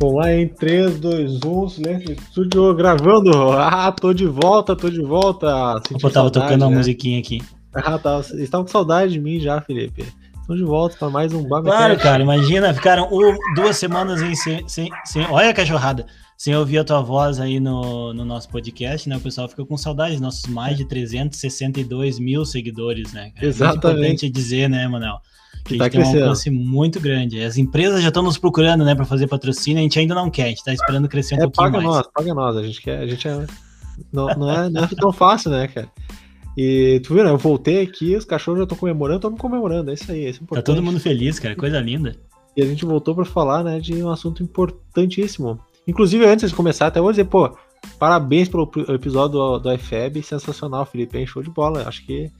Vamos lá em 3, 2, 1, silêncio estúdio gravando. Ah, tô de volta, tô de volta. Senti Opa, tava tocando né? uma musiquinha aqui. Ah, tá. Vocês estavam com saudade de mim já, Felipe. Estão de volta para mais um Babacast. Claro, cara, imagina, ficaram duas semanas em sem, sem, sem, Olha a cachorrada! Sem ouvir a tua voz aí no, no nosso podcast, né? O pessoal fica com saudade, nossos mais de 362 mil seguidores, né? Cara? Exatamente. É importante dizer, né, Manel? Que, tá tem um alcance muito grande. As empresas já estão nos procurando, né, para fazer patrocínio, a gente ainda não quer, a gente tá esperando crescer um é, pouquinho paga mais. Nós, paga nós, a gente quer, a gente é, não, não, é, não é tão fácil, né, cara? E tu viu, né? Eu voltei aqui, os cachorros já estão comemorando, estão me comemorando, é isso aí, é isso Tá todo mundo feliz, cara, coisa linda. E a gente voltou para falar, né, de um assunto importantíssimo. Inclusive, antes de começar, até vou dizer, pô, parabéns pelo episódio do, do IFEB, sensacional, Felipe, hein? show de bola. Acho que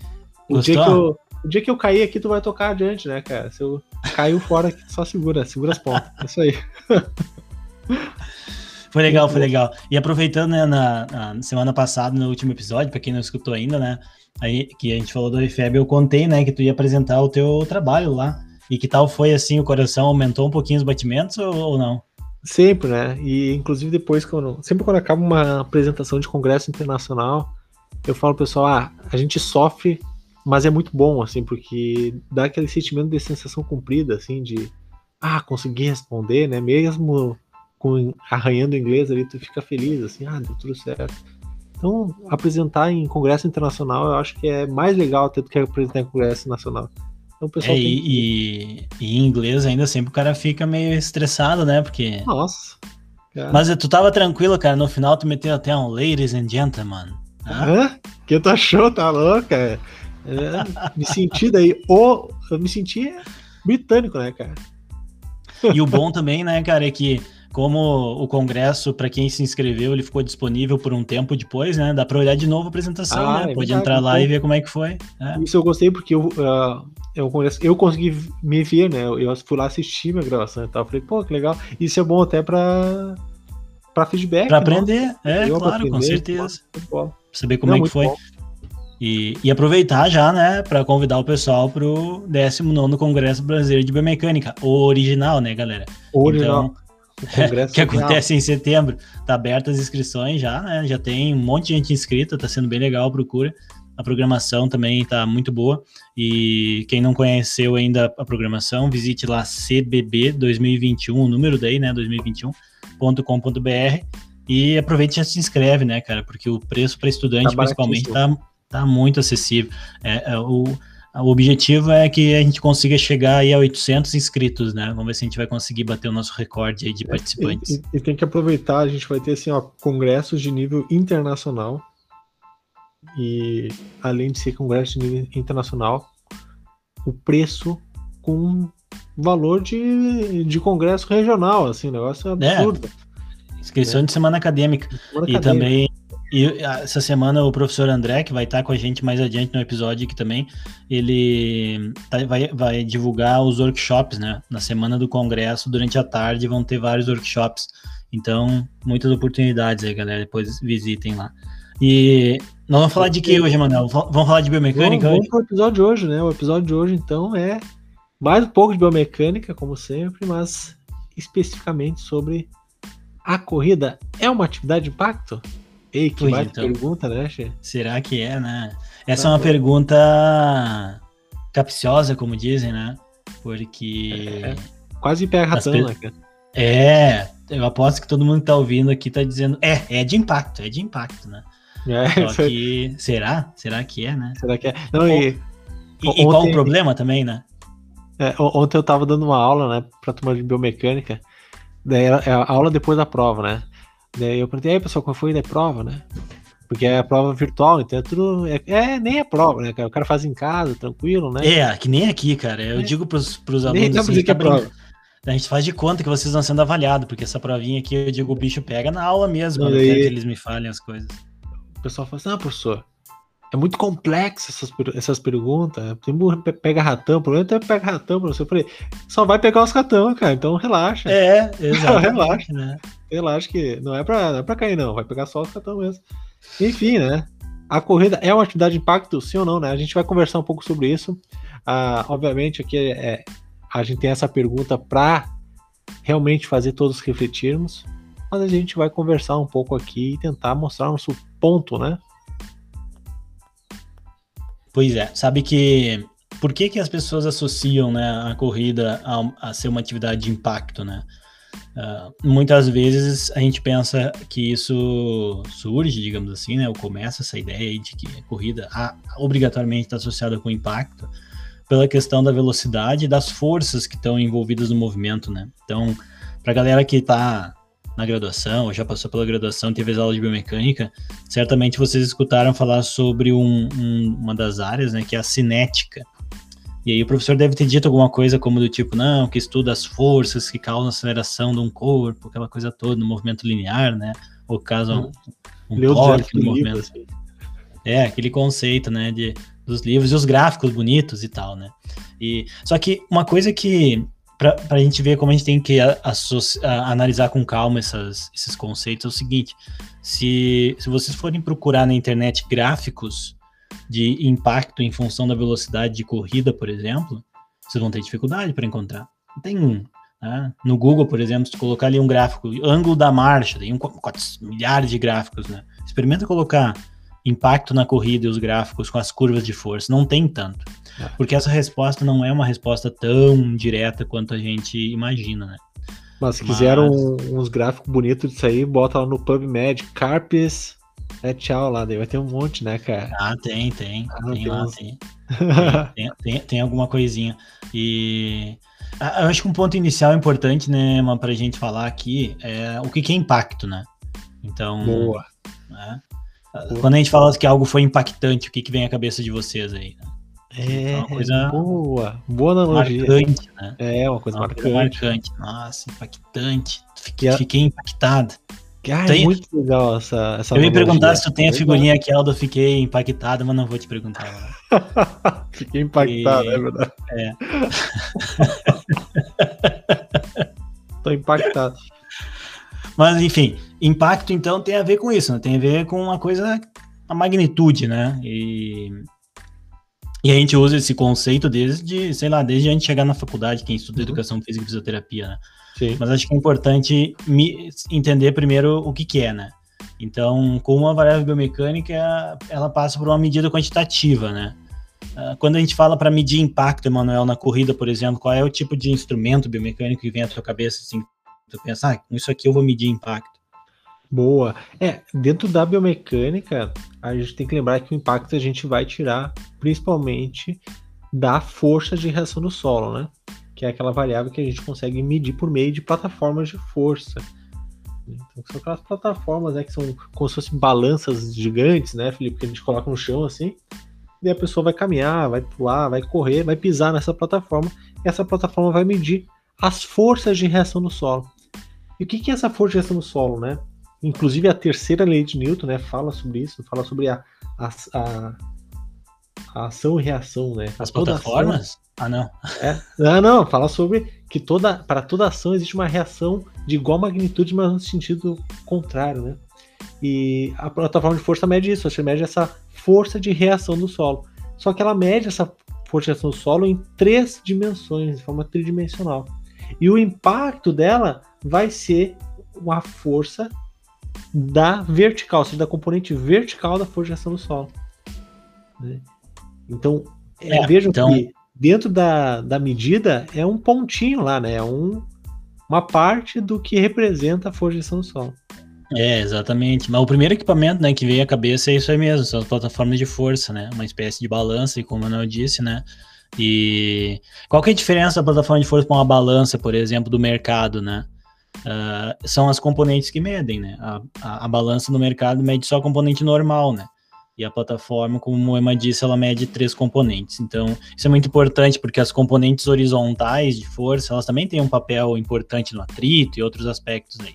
o Gostou? dia que eu o dia que eu cair aqui, tu vai tocar adiante, né, cara? Se eu caiu fora aqui, só segura, segura as pontas. É isso aí. Foi legal, foi legal. E aproveitando, né, na, na semana passada, no último episódio, para quem não escutou ainda, né, aí que a gente falou do IFEB, eu contei, né, que tu ia apresentar o teu trabalho lá. E que tal foi assim, o coração aumentou um pouquinho os batimentos ou, ou não? Sempre, né? E inclusive depois, quando, sempre quando acaba uma apresentação de congresso internacional, eu falo pro pessoal, ah, a gente sofre mas é muito bom, assim, porque dá aquele sentimento de sensação cumprida, assim, de ah, consegui responder, né? Mesmo com arranhando inglês ali, tu fica feliz, assim, ah, deu tudo certo. Então, apresentar em congresso internacional, eu acho que é mais legal até do que apresentar em congresso nacional. Então, o pessoal é, tem... e, e, em inglês ainda sempre o cara fica meio estressado, né? Porque. Nossa. Cara. Mas tu tava tranquilo, cara. No final tu meteu até um ladies and gentlemen. Hã? Que tu achou? Tá louca? É, me senti daí, o, eu me senti britânico, né, cara? E o bom também, né, cara, é que como o congresso, para quem se inscreveu, ele ficou disponível por um tempo depois, né? Dá para olhar de novo a apresentação, ah, né? É Pode verdade, entrar lá então, e ver como é que foi. É. Isso eu gostei porque eu, uh, eu, eu consegui me ver, né? Eu fui lá assistir minha gravação e tal. Falei, pô, que legal. Isso é bom até para para feedback. Para aprender, é, claro, aprender, com certeza. Pra saber como Não, é que foi. Bom. E, e, aproveitar já, né, para convidar o pessoal para o 19 Congresso Brasileiro de Biomecânica, o original, né, galera? O original. Então, que acontece em setembro. Tá abertas as inscrições já, né? Já tem um monte de gente inscrita, tá sendo bem legal, procura. A programação também tá muito boa. E quem não conheceu ainda a programação, visite lá CBB 2021, o número daí, né, 2021.com.br e aproveite e já se inscreve, né, cara? Porque o preço para estudante, tá principalmente, tá, Tá muito acessível. É, é, o, o objetivo é que a gente consiga chegar aí a 800 inscritos, né? Vamos ver se a gente vai conseguir bater o nosso recorde aí de participantes. E, e, e tem que aproveitar, a gente vai ter assim, ó, congressos de nível internacional. E além de ser congresso de nível internacional, o preço com valor de, de congresso regional, assim, o negócio é, é absurdo. É. Inscrição de semana acadêmica. Semana e acadêmica. também e essa semana o professor André, que vai estar com a gente mais adiante no episódio aqui também, ele tá, vai, vai divulgar os workshops, né? Na semana do congresso, durante a tarde, vão ter vários workshops. Então, muitas oportunidades aí, galera. Depois visitem lá. E nós vamos falar de que hoje, Manuel? Vamos falar de biomecânica vamos, vamos hoje? o episódio de hoje, né? O episódio de hoje, então, é mais um pouco de biomecânica, como sempre, mas especificamente sobre a corrida. É uma atividade de impacto? Ei, que mais então. pergunta, né, Che? Será que é, né? Essa é uma pergunta capciosa, como dizem, né? Porque. É, quase pega ratão, per... né, cara? É, eu aposto que todo mundo que tá ouvindo aqui tá dizendo. É, é de impacto, é de impacto, né? É, Só que. Será? Será que é, né? Será que é? Não, e. E, ontem... e qual o problema também, né? É, ontem eu tava dando uma aula, né, pra turma de biomecânica. Daí é a aula depois da prova, né? Daí eu perguntei, aí pessoal, qual foi a prova, né? Porque é a prova virtual, então é tudo. É, é, nem é prova, né, cara? O cara faz em casa, tranquilo, né? É, que nem aqui, cara. Eu é. digo pros, pros alunos. Nem assim, que é prova. A gente faz de conta que vocês estão sendo avaliados, porque essa provinha aqui, eu digo, o bicho pega na aula mesmo, quando aí... que eles me falem as coisas. O pessoal fala assim, ah, professor, é muito complexo essas, essas perguntas. Tem pega ratão, o problema é pega ratão, professor. Eu falei, só vai pegar os ratão, cara, então relaxa. É, exato. relaxa, né? Relaxa que não é pra, não é pra cair, não. Vai pegar só os ratão mesmo. Enfim, né? A corrida é uma atividade de impacto, sim ou não, né? A gente vai conversar um pouco sobre isso. Ah, obviamente, aqui é, a gente tem essa pergunta para realmente fazer todos refletirmos, mas a gente vai conversar um pouco aqui e tentar mostrar nosso ponto, né? Pois é, sabe que por que, que as pessoas associam né, a corrida a, a ser uma atividade de impacto, né? Uh, muitas vezes a gente pensa que isso surge, digamos assim, né? Ou começa essa ideia de que a corrida a, obrigatoriamente está associada com impacto pela questão da velocidade e das forças que estão envolvidas no movimento, né? Então, para a galera que está na graduação, ou já passou pela graduação, teve as aulas de biomecânica, certamente vocês escutaram falar sobre um, um, uma das áreas, né, que é a cinética. E aí o professor deve ter dito alguma coisa como do tipo, não, que estuda as forças que causam aceleração de um corpo, aquela coisa toda, no movimento linear, né? Ou causam um, um torque no movimento. Livro, assim. É, aquele conceito, né, de, dos livros e os gráficos bonitos e tal, né? E, só que uma coisa que para a gente ver como a gente tem que a, a, analisar com calma essas, esses conceitos, é o seguinte: se, se vocês forem procurar na internet gráficos de impacto em função da velocidade de corrida, por exemplo, vocês vão ter dificuldade para encontrar. Tem um. Né? No Google, por exemplo, se colocar ali um gráfico, ângulo da marcha, tem um, milhares de gráficos, né? Experimenta colocar impacto na corrida e os gráficos com as curvas de força. Não tem tanto. É. Porque essa resposta não é uma resposta tão direta quanto a gente imagina, né? Mas se quiseram uns gráficos bonitos disso aí, bota lá no PubMed, Carpes, é tchau lá, daí vai ter um monte, né, cara? Ah, tem, tem. Ah, tem, lá, tem. tem, tem, tem, alguma coisinha. E eu acho que um ponto inicial importante, né, pra gente falar aqui é o que, que é impacto, né? Então. Boa. Né? Quando a gente fala que algo foi impactante, o que, que vem à cabeça de vocês aí? Né? É, uma coisa boa, boa analogia. Marcante, né? É, uma coisa uma marcante. Coisa marcante. Nossa, impactante. Fiquei, fiquei impactado. Cara, tem... é muito legal essa, essa Eu ia perguntar se tu tem a figurinha aqui, Aldo, fiquei impactado, mas não vou te perguntar. fiquei impactado, e... é verdade. É. Tô impactado. Mas, enfim, impacto, então, tem a ver com isso, né? Tem a ver com uma coisa, a magnitude, né? E, e a gente usa esse conceito desde, sei lá, desde a gente chegar na faculdade, quem estuda uhum. educação física e fisioterapia, né? Sim. Mas acho que é importante entender primeiro o que, que é, né? Então, com uma variável biomecânica, ela passa por uma medida quantitativa, né? Ah, quando a gente fala para medir impacto, Emanuel, na corrida, por exemplo, qual é o tipo de instrumento biomecânico que vem à sua cabeça, assim, tu pensa, ah, com isso aqui eu vou medir impacto? Boa. É, dentro da biomecânica, a gente tem que lembrar que o impacto a gente vai tirar principalmente da força de reação do solo, né? Que é aquela variável que a gente consegue medir por meio de plataformas de força. Então, são aquelas plataformas né, que são como se fossem balanças gigantes, né, Felipe? Que a gente coloca no chão assim, e a pessoa vai caminhar, vai pular, vai correr, vai pisar nessa plataforma, e essa plataforma vai medir as forças de reação do solo. E o que, que é essa força de reação do solo, né? Inclusive a terceira lei de Newton, né, fala sobre isso, fala sobre a, a, a, a ação e reação, né? As plataformas? Ação, ah, não. É, ah, não, fala sobre que toda, para toda ação existe uma reação de igual magnitude, mas no sentido contrário, né? E a plataforma de força mede isso, você mede essa força de reação do solo. Só que ela mede essa força de reação do solo em três dimensões, de forma tridimensional. E o impacto dela vai ser uma força da vertical, ou seja, da componente vertical da força de ação do solo. Né? Então, é, é, vejam então... que dentro da, da medida é um pontinho lá, né? É um, uma parte do que representa a ação do solo. É, exatamente. Mas o primeiro equipamento né, que veio à cabeça é isso aí mesmo, são as plataformas de força, né? Uma espécie de balança, e como eu disse, né? E qual que é a diferença da plataforma de força para uma balança, por exemplo, do mercado, né? Uh, são as componentes que medem, né? A, a, a, balança no mercado mede só a componente normal, né? E a plataforma, como o Emma disse, ela mede três componentes. Então, isso é muito importante, porque as componentes horizontais de força, elas também têm um papel importante no atrito e outros aspectos aí.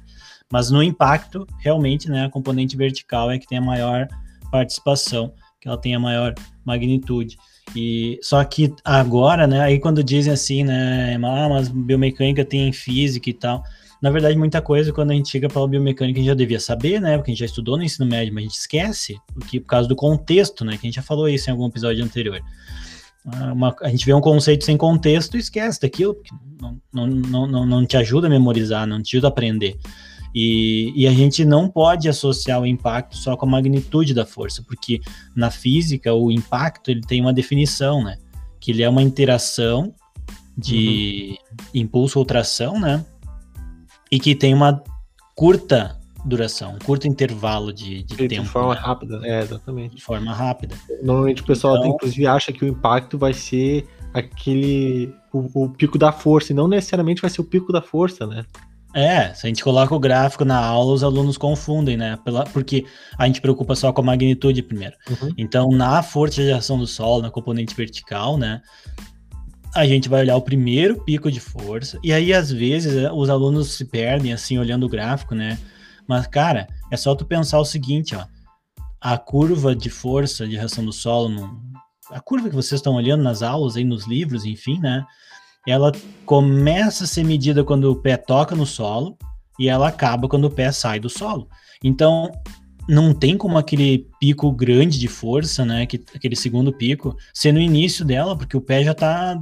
Mas no impacto, realmente, né, a componente vertical é que tem a maior participação, que ela tem a maior magnitude. E só que agora, né, aí quando dizem assim, né, ah, mas biomecânica tem física e tal, na verdade, muita coisa, quando a gente chega para a biomecânica, a gente já devia saber, né? Porque a gente já estudou no ensino médio, mas a gente esquece, porque por causa do contexto, né? Que a gente já falou isso em algum episódio anterior. Uma, a gente vê um conceito sem contexto e esquece daquilo, porque não, não, não, não, não te ajuda a memorizar, não te ajuda a aprender. E, e, a gente não pode associar o impacto só com a magnitude da força, porque na física o impacto ele tem uma definição, né? Que ele é uma interação de uhum. impulso ou tração, né? E que tem uma curta duração, um curto intervalo de, de tempo. De forma né? rápida, é, exatamente. De forma rápida. Normalmente o pessoal então, inclusive acha que o impacto vai ser aquele. O, o, pico da força, e não necessariamente vai ser o pico da força, né? É, se a gente coloca o gráfico na aula, os alunos confundem, né? Pela, porque a gente preocupa só com a magnitude primeiro. Uhum. Então, na força de ação do solo, na componente vertical, né? A gente vai olhar o primeiro pico de força, e aí, às vezes, os alunos se perdem, assim, olhando o gráfico, né? Mas, cara, é só tu pensar o seguinte, ó. A curva de força de reação do solo, no, a curva que vocês estão olhando nas aulas, aí nos livros, enfim, né? Ela começa a ser medida quando o pé toca no solo e ela acaba quando o pé sai do solo. Então, não tem como aquele pico grande de força, né? Que, aquele segundo pico, ser no início dela, porque o pé já está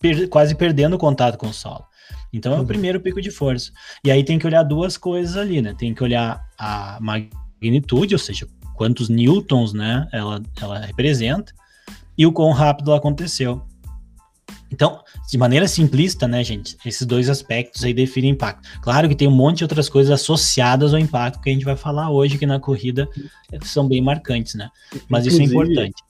per, quase perdendo o contato com o solo. Então é o uhum. primeiro pico de força. E aí tem que olhar duas coisas ali, né? Tem que olhar a magnitude, ou seja, quantos newtons, né, ela, ela representa, e o quão rápido ela aconteceu. Então, de maneira simplista, né, gente, esses dois aspectos aí definem impacto. Claro que tem um monte de outras coisas associadas ao impacto que a gente vai falar hoje, que na corrida são bem marcantes, né? Mas inclusive, isso é importante.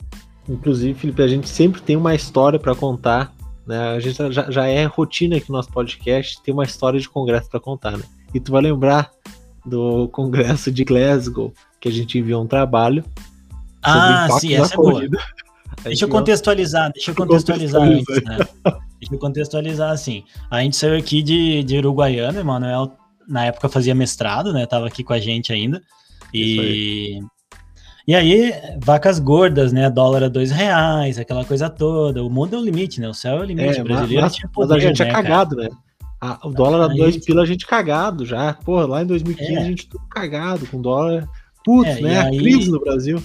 Inclusive, Felipe, a gente sempre tem uma história para contar né? A gente já, já é rotina aqui no nosso podcast tem uma história de congresso para contar, né? E tu vai lembrar do congresso de Glasgow, que a gente enviou um trabalho. Ah, sim, essa é boa. Deixa eu contextualizar, deixa eu contextualizar antes, né? Deixa eu contextualizar assim. A gente saiu aqui de, de Uruguaiana, Emanuel na época fazia mestrado, né? Tava aqui com a gente ainda. E e aí, vacas gordas, né? Dólar a dois reais, aquela coisa toda. O mundo é o limite, né? O céu é o limite. É, o brasileiro mas, tinha poder, mas a gente é né, é cagado, cara? né? Ah, o dólar a dois gente... pila a gente cagado já. Pô, lá em 2015 é. a gente tudo cagado com dólar. Putz, é, né? Aí... A crise no Brasil.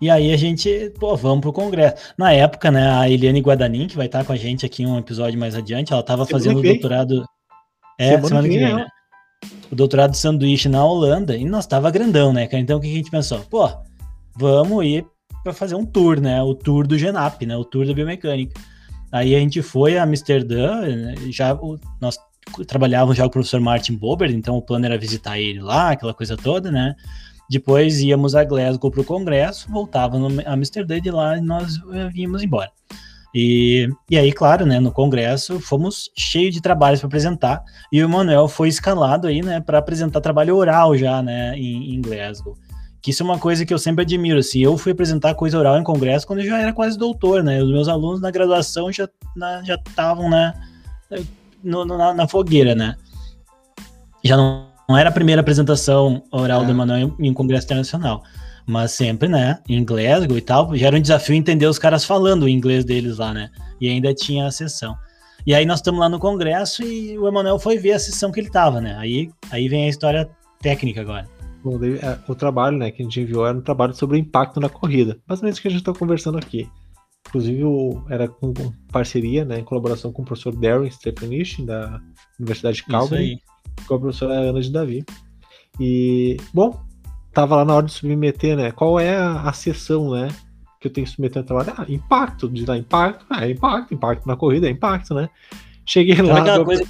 E aí a gente, pô, vamos pro Congresso. Na época, né, a Eliane Guadanin, que vai estar com a gente aqui em um episódio mais adiante, ela estava fazendo o doutorado. É, semana, semana que vem, vem né? O doutorado de sanduíche na Holanda e nós tava grandão, né, Então o que a gente pensou? Pô, vamos ir para fazer um tour, né? O tour do Genap, né? O tour da biomecânica. Aí a gente foi a Amsterdã, já o, nós trabalhávamos já com o professor Martin Bober, então o plano era visitar ele lá, aquela coisa toda, né? Depois íamos a Glasgow para o congresso, voltávamos a Amsterdã e de lá nós vínhamos embora. E, e aí, claro, né, no congresso fomos cheios de trabalhos para apresentar e o Manuel foi escalado aí, né, para apresentar trabalho oral já, né, em, em, Glasgow. Que isso é uma coisa que eu sempre admiro, assim, eu fui apresentar coisa oral em congresso quando eu já era quase doutor, né, os meus alunos na graduação já já estavam, né, no, na, na, fogueira, né. Já não, não, era a primeira apresentação oral é. do Manuel em, em congresso internacional. Mas sempre, né, em Glasgow e tal, já era um desafio entender os caras falando o inglês deles lá, né? E ainda tinha a sessão. E aí nós estamos lá no congresso e o Emanuel foi ver a sessão que ele tava, né? Aí, aí vem a história técnica agora. Bom, é, o trabalho né, que a gente enviou era um trabalho sobre o impacto na corrida. Basicamente o que a gente está conversando aqui. Inclusive era com parceria, né, em colaboração com o professor Darren Stefanich, da Universidade de Calgary, com a professora Ana de Davi. E, bom, tava lá na hora de submeter, né? Qual é a, a sessão, né? Que eu tenho que submeter no trabalho? Ah, impacto, de dar impacto, ah, é impacto, impacto na corrida, é impacto, né? Cheguei sabe lá. Aquela coisa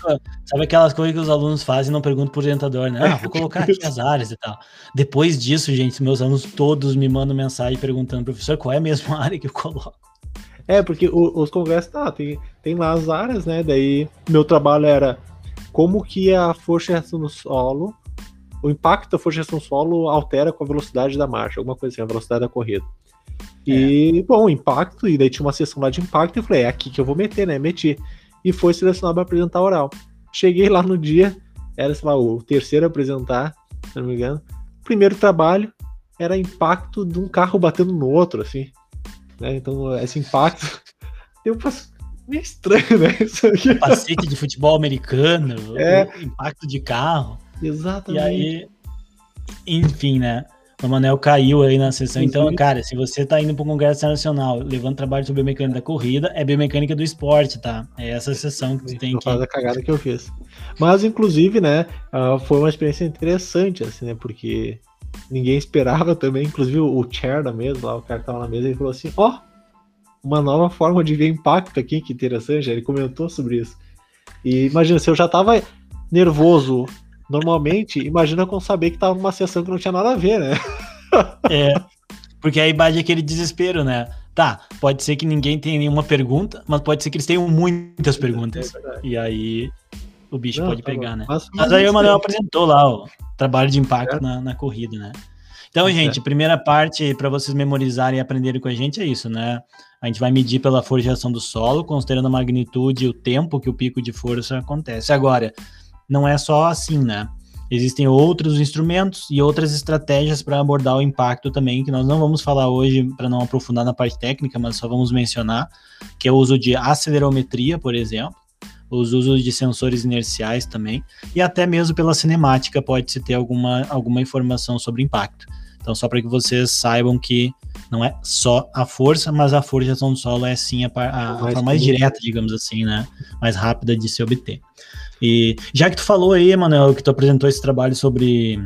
sabe aquelas coisas que os alunos fazem e não perguntam pro orientador, né? Ah, vou colocar aqui as áreas e tal. Depois disso, gente, meus alunos todos me mandam mensagem perguntando, professor, qual é a mesma área que eu coloco? É, porque o, os congressos, tá, tem, tem lá as áreas, né? Daí meu trabalho era como que a força reação no solo o impacto da reação solo altera com a velocidade da marcha, alguma coisa assim, a velocidade da corrida. E, é. bom, impacto, e daí tinha uma sessão lá de impacto, e eu falei, é aqui que eu vou meter, né? Meti. E foi selecionado para apresentar oral. Cheguei lá no dia, era, sei lá, o terceiro a apresentar, se não me engano. Primeiro trabalho era impacto de um carro batendo no outro, assim. Né? Então, esse impacto. Deu pra meio estranho, né? Capacete de futebol americano, é. impacto de carro. Exatamente. E aí, enfim, né? O Manel caiu aí na sessão. Então, cara, se você tá indo para um congresso nacional levando trabalho sobre biomecânica da corrida, é biomecânica do esporte, tá? É essa sessão que você tem que. Faz a cagada que eu fiz. Mas, inclusive, né, uh, foi uma experiência interessante, assim, né? Porque ninguém esperava também, inclusive o chair da mesa, lá, o cara que tava na mesa, ele falou assim: ó, oh, uma nova forma de ver impacto aqui, que interessante. Ele comentou sobre isso. E imagina, se eu já tava nervoso normalmente, imagina com saber que tava numa sessão que não tinha nada a ver, né? É. Porque aí bate aquele desespero, né? Tá, pode ser que ninguém tenha nenhuma pergunta, mas pode ser que eles tenham muitas perguntas. É e aí o bicho não, pode tá pegar, bom. né? Mas, mas aí o Manuel apresentou lá o trabalho de impacto é. na, na corrida, né? Então, é. gente, primeira parte para vocês memorizarem e aprenderem com a gente é isso, né? A gente vai medir pela forjação do solo, considerando a magnitude e o tempo que o pico de força acontece. Agora, não é só assim, né? Existem outros instrumentos e outras estratégias para abordar o impacto também, que nós não vamos falar hoje para não aprofundar na parte técnica, mas só vamos mencionar, que é o uso de acelerometria, por exemplo, os usos de sensores inerciais também, e até mesmo pela cinemática pode-se ter alguma, alguma informação sobre impacto. Então, só para que vocês saibam que não é só a força, mas a forjação do solo é sim a, a, a forma mais direta, digamos assim, né? Mais rápida de se obter. E já que tu falou aí, Emanuel, que tu apresentou esse trabalho sobre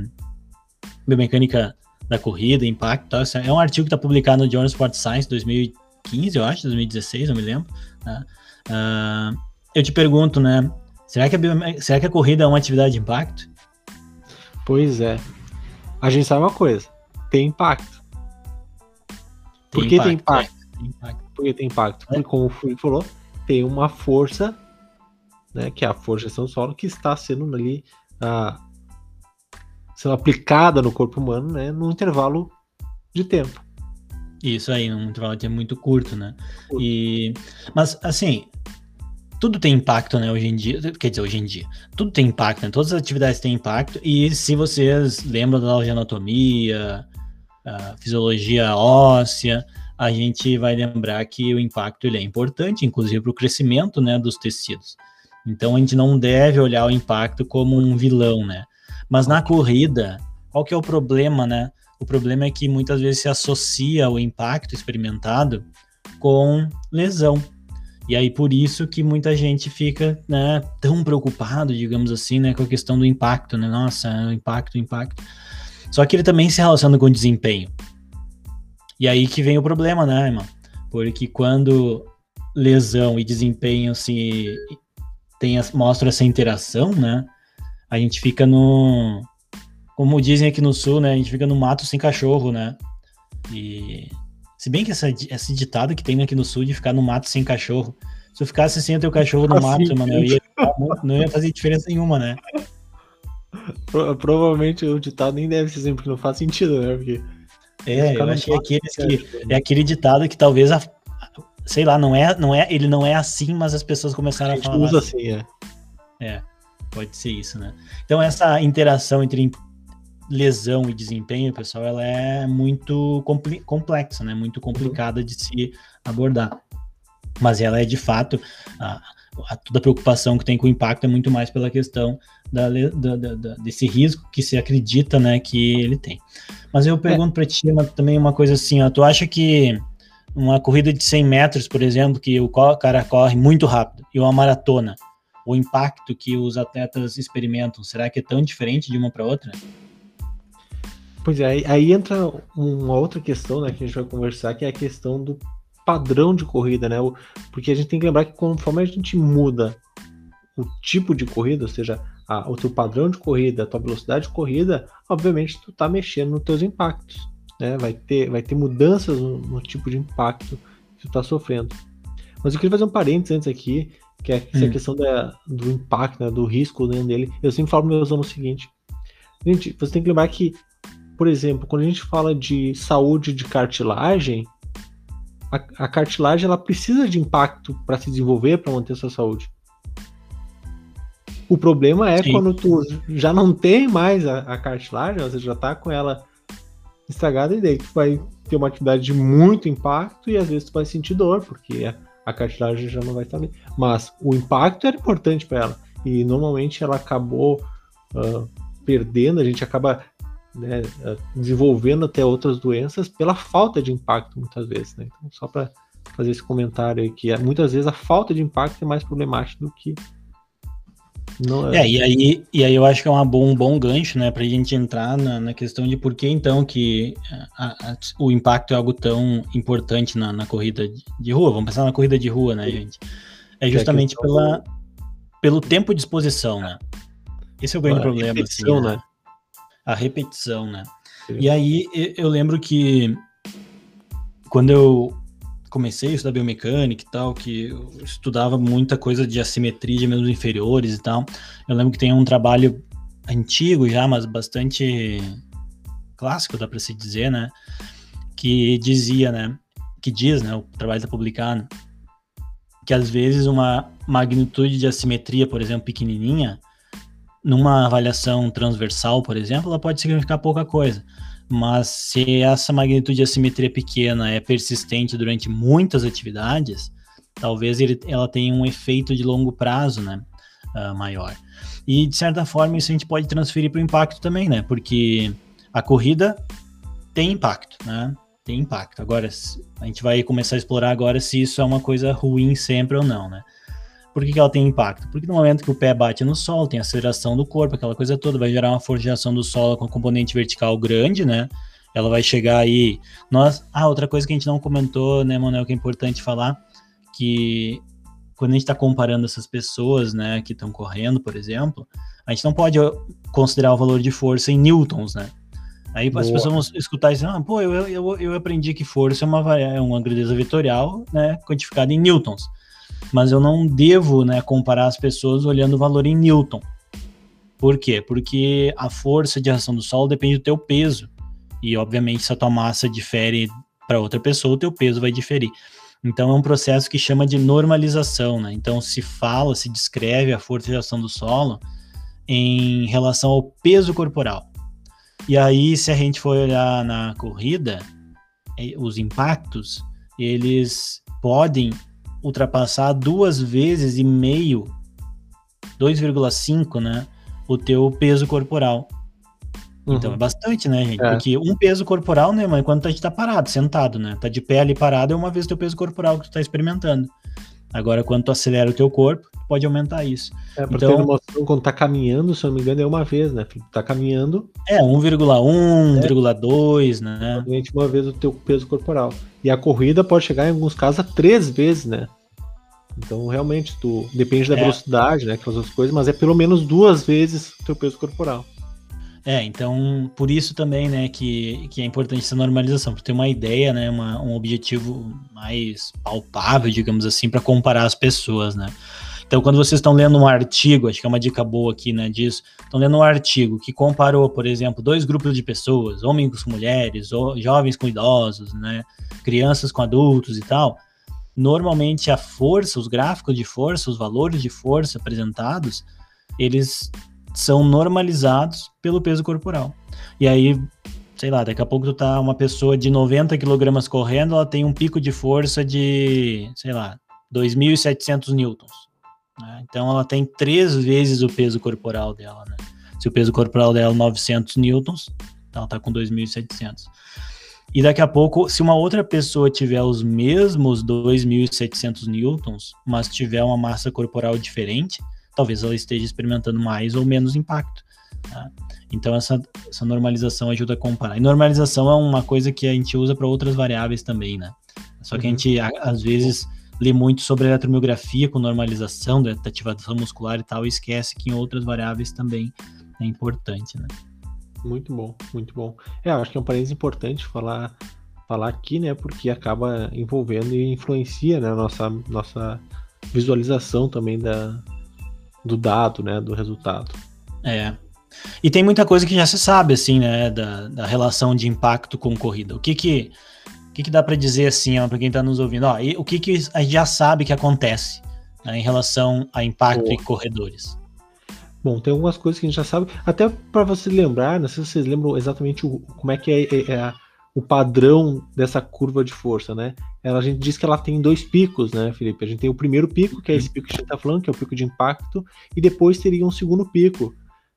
biomecânica da corrida, impacto, tal, é um artigo que está publicado no Journal Sport Science 2015, eu acho, 2016, não me lembro. Né? Uh, eu te pergunto, né? Será que, a será que a corrida é uma atividade de impacto? Pois é. A gente sabe uma coisa: tem impacto. Tem Por que impacto, tem impacto? É, tem impacto? Por que tem impacto? É. Porque, como o Felipe falou, tem uma força né, que é a forjação solo, que está sendo ali ah, sendo aplicada no corpo humano, né, num intervalo de tempo. Isso aí, num intervalo de tempo muito curto, né? Curto. E, mas assim, tudo tem impacto, né, hoje em dia, quer dizer, hoje em dia, tudo tem impacto, né? Todas as atividades têm impacto, e se vocês lembram da aula de anatomia, fisiologia óssea, a gente vai lembrar que o impacto ele é importante, inclusive para o crescimento, né, dos tecidos. Então a gente não deve olhar o impacto como um vilão, né? Mas na corrida, qual que é o problema, né? O problema é que muitas vezes se associa o impacto experimentado com lesão. E aí por isso que muita gente fica né, tão preocupado, digamos assim, né, com a questão do impacto, né? Nossa, o impacto, o impacto. Só que ele também se relaciona com o desempenho. E aí que vem o problema, né, irmão? Porque quando lesão e desempenho se tem mostra essa interação, né? A gente fica no. Como dizem aqui no sul, né? A gente fica no mato sem cachorro, né? E. Se bem que essa, esse ditado que tem aqui no sul de ficar no mato sem cachorro. Se eu ficasse sem o teu cachorro no mato, mano, eu ia, não ia fazer diferença nenhuma, né? Provavelmente o ditado nem deve ser sempre, porque não faz sentido, né? Porque. É, eu achei aqueles que. É aquele ditado que talvez a, sei lá, não é, não é, ele não é assim, mas as pessoas começaram a, a falar. usa assim, é. É, pode ser isso, né? Então essa interação entre lesão e desempenho, pessoal, ela é muito complexa, né? Muito complicada de se abordar. Mas ela é de fato a, a, toda a preocupação que tem com o impacto é muito mais pela questão da, da, da, desse risco que se acredita, né, que ele tem. Mas eu pergunto é. para ti também uma coisa assim, ó, tu acha que uma corrida de 100 metros, por exemplo, que o cara corre muito rápido, e uma maratona, o impacto que os atletas experimentam, será que é tão diferente de uma para outra? Pois é, aí entra uma outra questão né, que a gente vai conversar, que é a questão do padrão de corrida, né? Porque a gente tem que lembrar que conforme a gente muda o tipo de corrida, ou seja, a, o teu padrão de corrida, a tua velocidade de corrida, obviamente tu tá mexendo nos teus impactos né? Vai ter, vai ter mudanças no, no tipo de impacto que você está sofrendo. Mas eu queria fazer um parênteses antes aqui, que é essa hum. questão da, do impacto, né, do risco dentro dele. Eu sempre falo para meus alunos o seguinte: gente, você tem que lembrar que, por exemplo, quando a gente fala de saúde de cartilagem, a, a cartilagem ela precisa de impacto para se desenvolver, para manter sua saúde. O problema é Sim. quando tu já não tem mais a, a cartilagem, você já está com ela estragada e daí tu vai ter uma atividade de muito impacto e às vezes tu vai sentir dor, porque a cartilagem já não vai estar ali. Mas o impacto era importante para ela e normalmente ela acabou uh, perdendo, a gente acaba né, desenvolvendo até outras doenças pela falta de impacto, muitas vezes. Né? Então, só para fazer esse comentário aí, que muitas vezes a falta de impacto é mais problemática do que. Não é... é, e, aí, e aí eu acho que é uma bom, um bom gancho, né, para a gente entrar na, na, questão de por que então que a, a, o impacto é algo tão importante na, na corrida de, de, rua. Vamos pensar na corrida de rua, né, gente? É justamente é pela, pelo tempo de exposição, né? Esse é o grande problema, assim, né? né? A repetição, né? Sim. E aí eu lembro que quando eu comecei a estudar biomecânica e tal, que eu estudava muita coisa de assimetria de membros inferiores e tal. Eu lembro que tem um trabalho antigo já, mas bastante clássico, dá para se dizer, né? Que dizia, né? Que diz, né? O trabalho está publicado, que às vezes uma magnitude de assimetria, por exemplo, pequenininha, numa avaliação transversal, por exemplo, ela pode significar pouca coisa. Mas se essa magnitude de assimetria pequena é persistente durante muitas atividades, talvez ele, ela tenha um efeito de longo prazo, né, uh, maior. E de certa forma isso a gente pode transferir para o impacto também, né, porque a corrida tem impacto, né, tem impacto. Agora a gente vai começar a explorar agora se isso é uma coisa ruim sempre ou não, né. Por que, que, ela tem impacto? Porque no momento que o pé bate no solo, tem aceleração do corpo, aquela coisa toda, vai gerar uma força de ação do solo com componente vertical grande, né? Ela vai chegar aí. Nós, ah, outra coisa que a gente não comentou, né, Manuel, que é importante falar, que quando a gente está comparando essas pessoas, né, que estão correndo, por exemplo, a gente não pode considerar o valor de força em newtons, né? Aí Boa. as pessoas vão escutar e dizer, ah, pô, eu, eu, eu aprendi que força é uma, é uma grandeza vetorial, né, quantificada em newtons mas eu não devo né, comparar as pessoas olhando o valor em Newton. Por quê? Porque a força de ação do solo depende do teu peso. E, obviamente, se a tua massa difere para outra pessoa, o teu peso vai diferir. Então, é um processo que chama de normalização. Né? Então, se fala, se descreve a força de ação do solo em relação ao peso corporal. E aí, se a gente for olhar na corrida, é, os impactos, eles podem ultrapassar duas vezes e meio, 2,5, né? O teu peso corporal. Então uhum. é bastante, né, gente? É. Porque um peso corporal, né, mas quando a gente tá parado, sentado, né? Tá de pé ali parado, é uma vez o teu peso corporal que tu tá experimentando. Agora, quando tu acelera o teu corpo, pode aumentar isso. É, pra então, ter noção, quando tá caminhando, se eu não me engano, é uma vez, né? Tá caminhando. É, 1,1, é. 1,2, né? Uma vez o teu peso corporal. E a corrida pode chegar, em alguns casos, a três vezes, né? Então, realmente, tu depende da é. velocidade, né? Aquelas outras coisas, mas é pelo menos duas vezes o teu peso corporal. É, então, por isso também, né, que, que é importante essa normalização, para ter uma ideia, né, uma, um objetivo mais palpável, digamos assim, para comparar as pessoas, né. Então, quando vocês estão lendo um artigo, acho que é uma dica boa aqui, né, disso, estão lendo um artigo que comparou, por exemplo, dois grupos de pessoas, homens com mulheres, jovens com idosos, né, crianças com adultos e tal, normalmente a força, os gráficos de força, os valores de força apresentados, eles são normalizados pelo peso corporal. E aí, sei lá, daqui a pouco tu tá uma pessoa de 90 kg correndo, ela tem um pico de força de, sei lá, 2.700 newtons. Né? Então ela tem três vezes o peso corporal dela, né? Se o peso corporal dela é 900 newtons, então ela tá com 2.700. E daqui a pouco, se uma outra pessoa tiver os mesmos 2.700 newtons, mas tiver uma massa corporal diferente, talvez ela esteja experimentando mais ou menos impacto. Tá? Então essa, essa normalização ajuda a comparar. E normalização é uma coisa que a gente usa para outras variáveis também, né? Só que a uhum. gente às vezes lê muito sobre eletromiografia com normalização da ativação muscular e tal, e esquece que em outras variáveis também é importante, né? Muito bom, muito bom. É, acho que é um parênteses importante falar, falar aqui, né? Porque acaba envolvendo e influencia né, a nossa, nossa visualização também da, do dado, né? Do resultado. É. E tem muita coisa que já se sabe, assim, né? Da, da relação de impacto com corrida. O que que, que, que dá para dizer, assim, para quem está nos ouvindo? Ó, o que, que a gente já sabe que acontece né, em relação a impacto em corredores? Bom, tem algumas coisas que a gente já sabe. Até para você lembrar, não sei se vocês lembram exatamente o, como é que é, é, é o padrão dessa curva de força, né? Ela, a gente diz que ela tem dois picos, né, Felipe? A gente tem o primeiro pico, que é esse pico que a gente está falando, que é o pico de impacto, e depois teria um segundo pico,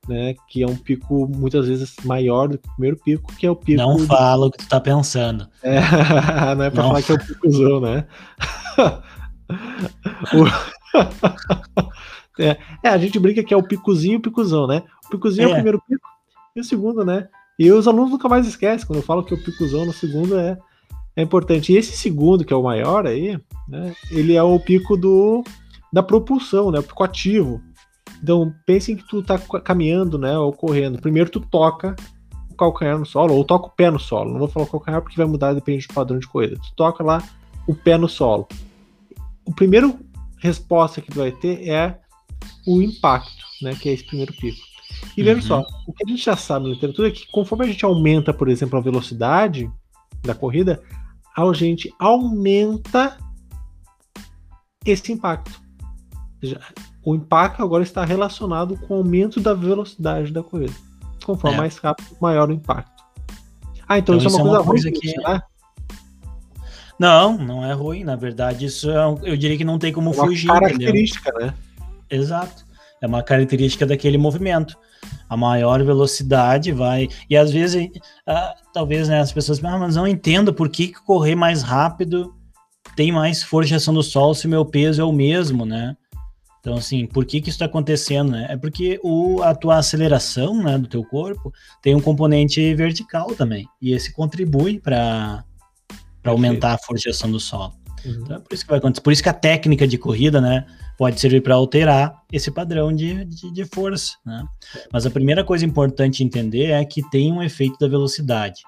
né? Que é um pico muitas vezes maior do que o primeiro pico, que é o pico. Não fala o que tu tá pensando. É, não é pra não. falar que é o picozão, né? é, é, a gente brinca que é o picozinho e o picozão, né? O picozinho é. é o primeiro pico e o segundo, né? E os alunos nunca mais esquecem, quando eu falo que o picozão no segundo é, é importante. E esse segundo, que é o maior aí, né? Ele é o pico do, da propulsão, né? O pico ativo. Então, pensem que tu tá caminhando, né, ou correndo. Primeiro tu toca o calcanhar no solo, ou toca o pé no solo. Não vou falar o calcanhar porque vai mudar, depende do padrão de corrida. Tu toca lá o pé no solo. O primeiro resposta que tu vai ter é o impacto, né, que é esse primeiro pico. E veja uhum. só, o que a gente já sabe na literatura é que conforme a gente aumenta, por exemplo, a velocidade da corrida, a gente aumenta esse impacto. Ou seja, o impacto agora está relacionado com o aumento da velocidade da corrida. Conforme é. mais rápido, maior o impacto. Ah, então, então isso, é uma, é uma coisa, ruim, que... né? Não, não é ruim. Na verdade, isso é, eu diria que não tem como é uma fugir. característica, entendeu? né? Exato. É uma característica daquele movimento. A maior velocidade vai. E às vezes, ah, talvez né, as pessoas ah, mas não entendo por que correr mais rápido tem mais força de ação do sol se meu peso é o mesmo, né? Então, assim, por que que isso está acontecendo, né? É porque o, a tua aceleração, né, do teu corpo tem um componente vertical também, e esse contribui para aumentar a força de ação do solo. Uhum. Então, é por isso que vai acontecer. Por isso que a técnica de corrida, né, pode servir para alterar esse padrão de, de, de, força, né? Mas a primeira coisa importante entender é que tem um efeito da velocidade.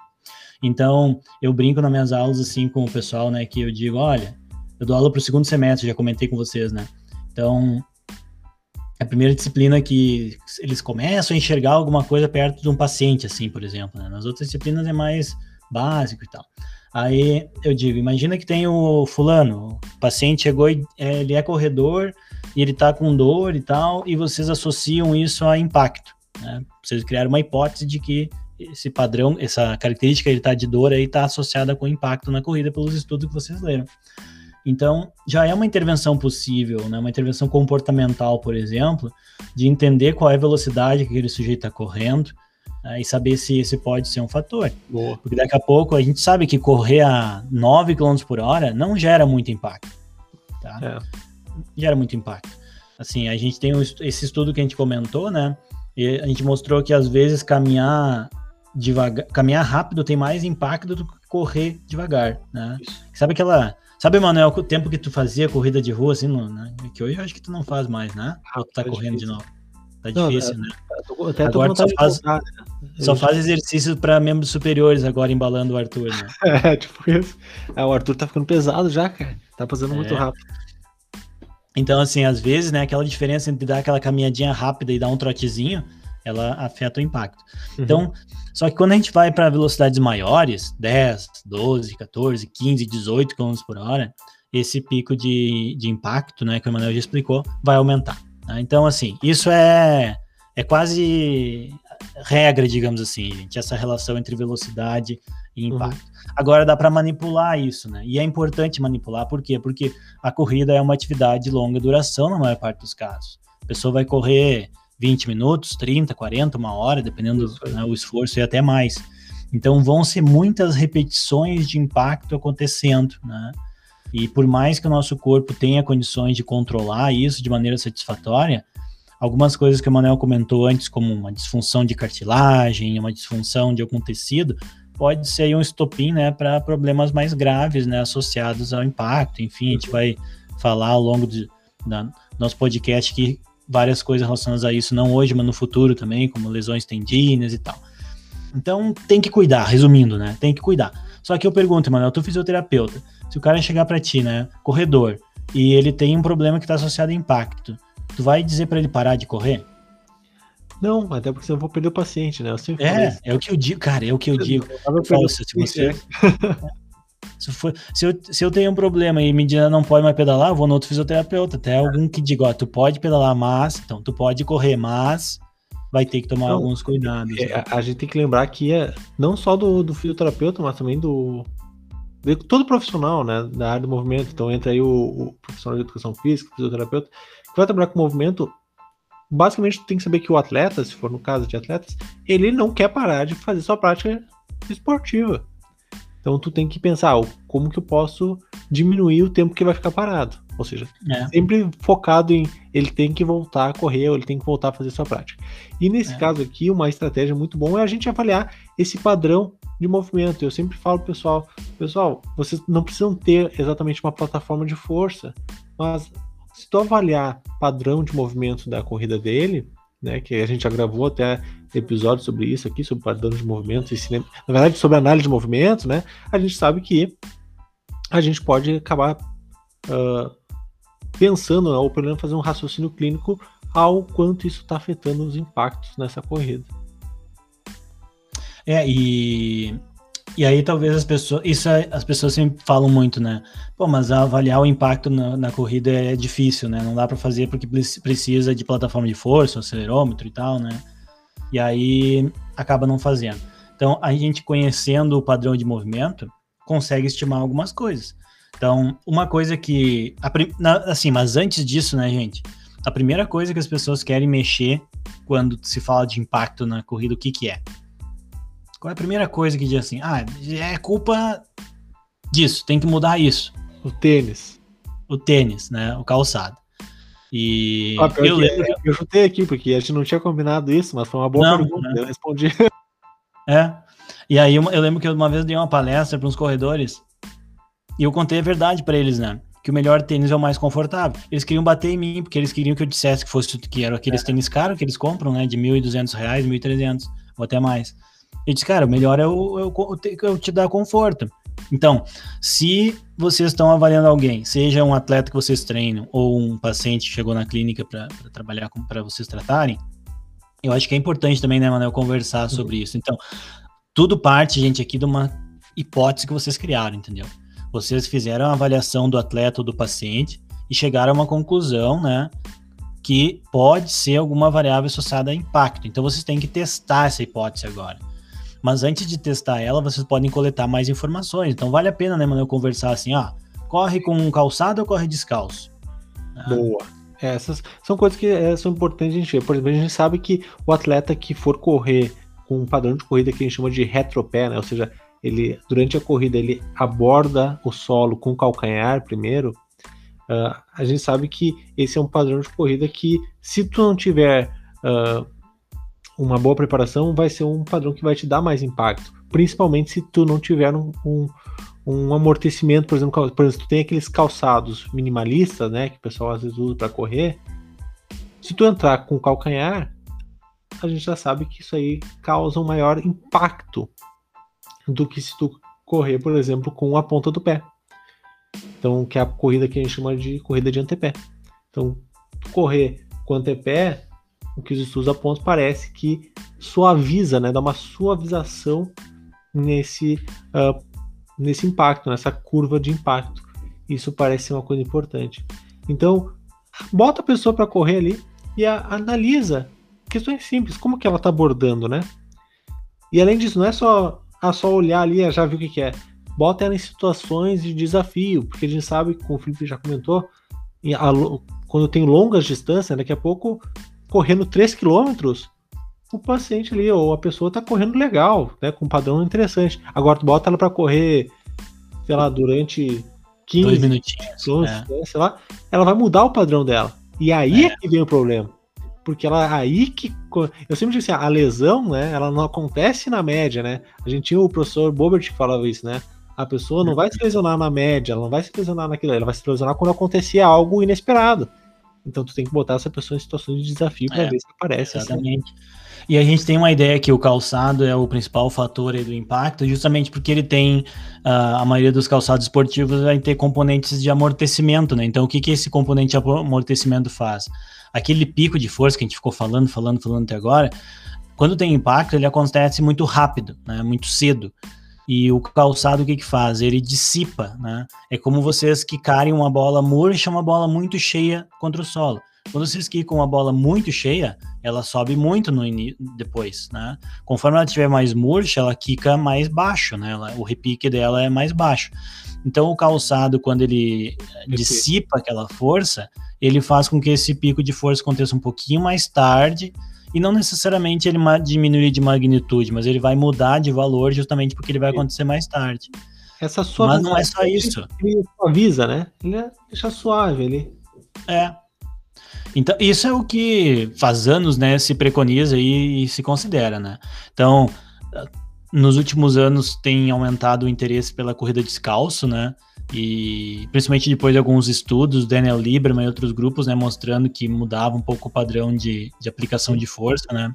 Então, eu brinco nas minhas aulas, assim, com o pessoal, né, que eu digo, olha, eu dou aula para o segundo semestre, já comentei com vocês, né? Então, é a primeira disciplina que eles começam a enxergar alguma coisa perto de um paciente, assim, por exemplo. Né? Nas outras disciplinas é mais básico e tal. Aí eu digo, imagina que tem o fulano, o paciente chegou e é, ele é corredor e ele tá com dor e tal, e vocês associam isso a impacto. Né? Vocês criaram uma hipótese de que esse padrão, essa característica ele tá de dor aí está associada com impacto na corrida pelos estudos que vocês leram. Então, já é uma intervenção possível, né? uma intervenção comportamental, por exemplo, de entender qual é a velocidade que aquele sujeito está correndo né? e saber se esse pode ser um fator. Boa. Porque daqui a pouco a gente sabe que correr a 9 km por hora não gera muito impacto. Tá? É. Gera muito impacto. Assim, a gente tem esse estudo que a gente comentou, né? E a gente mostrou que às vezes caminhar devagar, caminhar rápido tem mais impacto do que correr devagar, né? Sabe aquela Sabe, Manuel, o tempo que tu fazia corrida de rua, assim, no, né? que hoje eu acho que tu não faz mais, né? Ou tu tá, tá correndo difícil. de novo. Tá difícil, não, né? Até agora só faz, voltar, né? só faz exercício para membros superiores agora, embalando o Arthur, né? é, tipo isso. É, o Arthur tá ficando pesado já, cara. Tá fazendo é. muito rápido. Então, assim, às vezes, né, aquela diferença entre dar aquela caminhadinha rápida e dar um trotezinho, ela afeta o impacto. Uhum. Então, só que quando a gente vai para velocidades maiores, 10, 12, 14, 15, 18 km por hora, esse pico de, de impacto, né, que o Emanuel já explicou, vai aumentar. Tá? Então, assim, isso é, é quase regra, digamos assim, gente, essa relação entre velocidade e uhum. impacto. Uhum. Agora dá para manipular isso, né? E é importante manipular, por quê? Porque a corrida é uma atividade de longa duração na maior parte dos casos. A pessoa vai correr 20 minutos, 30, 40, uma hora, dependendo do né, o esforço e até mais. Então vão ser muitas repetições de impacto acontecendo, né? E por mais que o nosso corpo tenha condições de controlar isso de maneira satisfatória, algumas coisas que o Manuel comentou antes, como uma disfunção de cartilagem, uma disfunção de algum tecido, pode ser um estopim, né, para problemas mais graves, né, associados ao impacto. Enfim, a gente vai falar ao longo do nosso podcast que várias coisas relacionadas a isso, não hoje, mas no futuro também, como lesões tendíneas e tal. Então tem que cuidar, resumindo, né? Tem que cuidar. Só que eu pergunto, Manuel, tu fisioterapeuta, se o cara chegar para ti, né, corredor, e ele tem um problema que está associado a impacto, tu vai dizer para ele parar de correr? Não, até porque senão eu vou perder o paciente, né? Eu sempre é, é o que eu digo, cara, é o que eu digo. Eu Falsa, se você, Se, for, se, eu, se eu tenho um problema e me diz não pode mais pedalar, eu vou no outro fisioterapeuta. Até algum que diga, ó, tu pode pedalar, mas, então, tu pode correr, mas vai ter que tomar não, alguns cuidados. É, a, a, gente tem que lembrar que é não só do, do fisioterapeuta, mas também do. De todo profissional, né, da área do movimento. Então entra aí o, o profissional de educação física, fisioterapeuta, que vai trabalhar com movimento. basicamente tu tem que saber que o atleta, se for no caso de atletas, ele não quer parar de fazer sua prática esportiva. Então tu tem que pensar, oh, como que eu posso diminuir o tempo que vai ficar parado? Ou seja, é. sempre focado em ele tem que voltar a correr, ou ele tem que voltar a fazer sua prática. E nesse é. caso aqui, uma estratégia muito boa é a gente avaliar esse padrão de movimento. Eu sempre falo pessoal, pessoal, vocês não precisam ter exatamente uma plataforma de força, mas se tu avaliar padrão de movimento da corrida dele, né, que a gente já gravou até episódio sobre isso aqui, sobre padrão de movimento, e cinema, na verdade sobre análise de movimento, né, a gente sabe que a gente pode acabar uh, pensando, ou pelo menos fazer um raciocínio clínico ao quanto isso está afetando os impactos nessa corrida. É, e e aí talvez as pessoas, isso é, as pessoas sempre falam muito, né? Pô, mas avaliar o impacto na, na corrida é difícil, né? Não dá para fazer porque precisa de plataforma de força, acelerômetro e tal, né? E aí acaba não fazendo. Então, a gente conhecendo o padrão de movimento, consegue estimar algumas coisas. Então, uma coisa que, assim, mas antes disso, né, gente? A primeira coisa que as pessoas querem mexer quando se fala de impacto na corrida, o que que é? Qual é a primeira coisa que diz assim? Ah, é culpa disso, tem que mudar isso. O tênis. O tênis, né? O calçado. E ah, eu, lembro... eu chutei aqui, porque a gente não tinha combinado isso, mas foi uma boa não, pergunta, né? eu respondi. É. E aí eu lembro que uma vez eu dei uma palestra para uns corredores e eu contei a verdade para eles, né? Que o melhor tênis é o mais confortável. Eles queriam bater em mim, porque eles queriam que eu dissesse que fosse que eram aqueles é. tênis caros que eles compram, né? De R$ 1.200, R$ 1.300 ou até mais. Ele disse, cara, o melhor é é o, eu te dar conforto. Então, se vocês estão avaliando alguém, seja um atleta que vocês treinam ou um paciente que chegou na clínica para trabalhar para vocês tratarem, eu acho que é importante também, né, Manuel, conversar sobre isso. Então, tudo parte, gente, aqui de uma hipótese que vocês criaram, entendeu? Vocês fizeram a avaliação do atleta ou do paciente e chegaram a uma conclusão, né, que pode ser alguma variável associada a impacto. Então, vocês têm que testar essa hipótese agora. Mas antes de testar ela, vocês podem coletar mais informações. Então vale a pena, né, mano, eu conversar assim, ah, corre com um calçado ou corre descalço? Ah. Boa. Essas são coisas que é, são importantes a gente ver. Por exemplo, a gente sabe que o atleta que for correr com um padrão de corrida que a gente chama de retropé, né? Ou seja, ele durante a corrida ele aborda o solo com o calcanhar primeiro. Uh, a gente sabe que esse é um padrão de corrida que, se tu não tiver uh, uma boa preparação vai ser um padrão que vai te dar mais impacto, principalmente se tu não tiver um, um, um amortecimento, por exemplo, por exemplo, tu tem aqueles calçados minimalistas, né, que o pessoal às vezes usa para correr, se tu entrar com calcanhar, a gente já sabe que isso aí causa um maior impacto do que se tu correr, por exemplo, com a ponta do pé. Então, que é a corrida que a gente chama de corrida de antepé. Então, correr com antepé o que os estudos apontam parece que suaviza, né, dá uma suavização nesse, uh, nesse impacto, nessa curva de impacto. Isso parece ser uma coisa importante. Então, bota a pessoa para correr ali e a, analisa questões simples, como que ela está abordando, né? E além disso, não é só, ah, só olhar ali, já viu o que, que é. Bota ela em situações de desafio, porque a gente sabe, como o Felipe já comentou, a, quando tem longas distâncias, daqui a pouco correndo 3 km, o paciente ali, ou a pessoa tá correndo legal, né? Com um padrão interessante. Agora tu bota ela para correr, sei lá, durante 15 Dois minutinhos, minutos, é. né, sei lá, ela vai mudar o padrão dela. E aí é. é que vem o problema. Porque ela aí que. Eu sempre disse assim, a lesão, né? Ela não acontece na média, né? A gente tinha o professor Bobert que falava isso, né? A pessoa não vai se lesionar na média, ela não vai se lesionar naquilo, ela vai se lesionar quando acontecer algo inesperado. Então tu tem que botar essa pessoa em situações de desafio para é, ver se aparece. Assim. Exatamente. Assim. E a gente tem uma ideia que o calçado é o principal fator do impacto, justamente porque ele tem uh, a maioria dos calçados esportivos vai ter componentes de amortecimento, né? Então o que que esse componente de amortecimento faz? Aquele pico de força que a gente ficou falando, falando, falando até agora, quando tem impacto ele acontece muito rápido, né? Muito cedo. E o calçado o que que faz? Ele dissipa, né? É como vocês quicarem uma bola murcha, uma bola muito cheia contra o solo. Quando vocês quicam uma bola muito cheia, ela sobe muito no depois, né? Conforme ela estiver mais murcha, ela quica mais baixo, né? Ela, o repique dela é mais baixo. Então o calçado, quando ele dissipa aquela força, ele faz com que esse pico de força aconteça um pouquinho mais tarde e não necessariamente ele diminuir de magnitude, mas ele vai mudar de valor justamente porque ele vai acontecer mais tarde. Essa sua mas não é só isso. Ele avisa, né? Ele deixa suave ali. É. Então, isso é o que faz anos, né, se preconiza e, e se considera, né? Então, nos últimos anos tem aumentado o interesse pela corrida descalço, né? E principalmente depois de alguns estudos, Daniel Lieberman e outros grupos, né, mostrando que mudava um pouco o padrão de, de aplicação de força, né?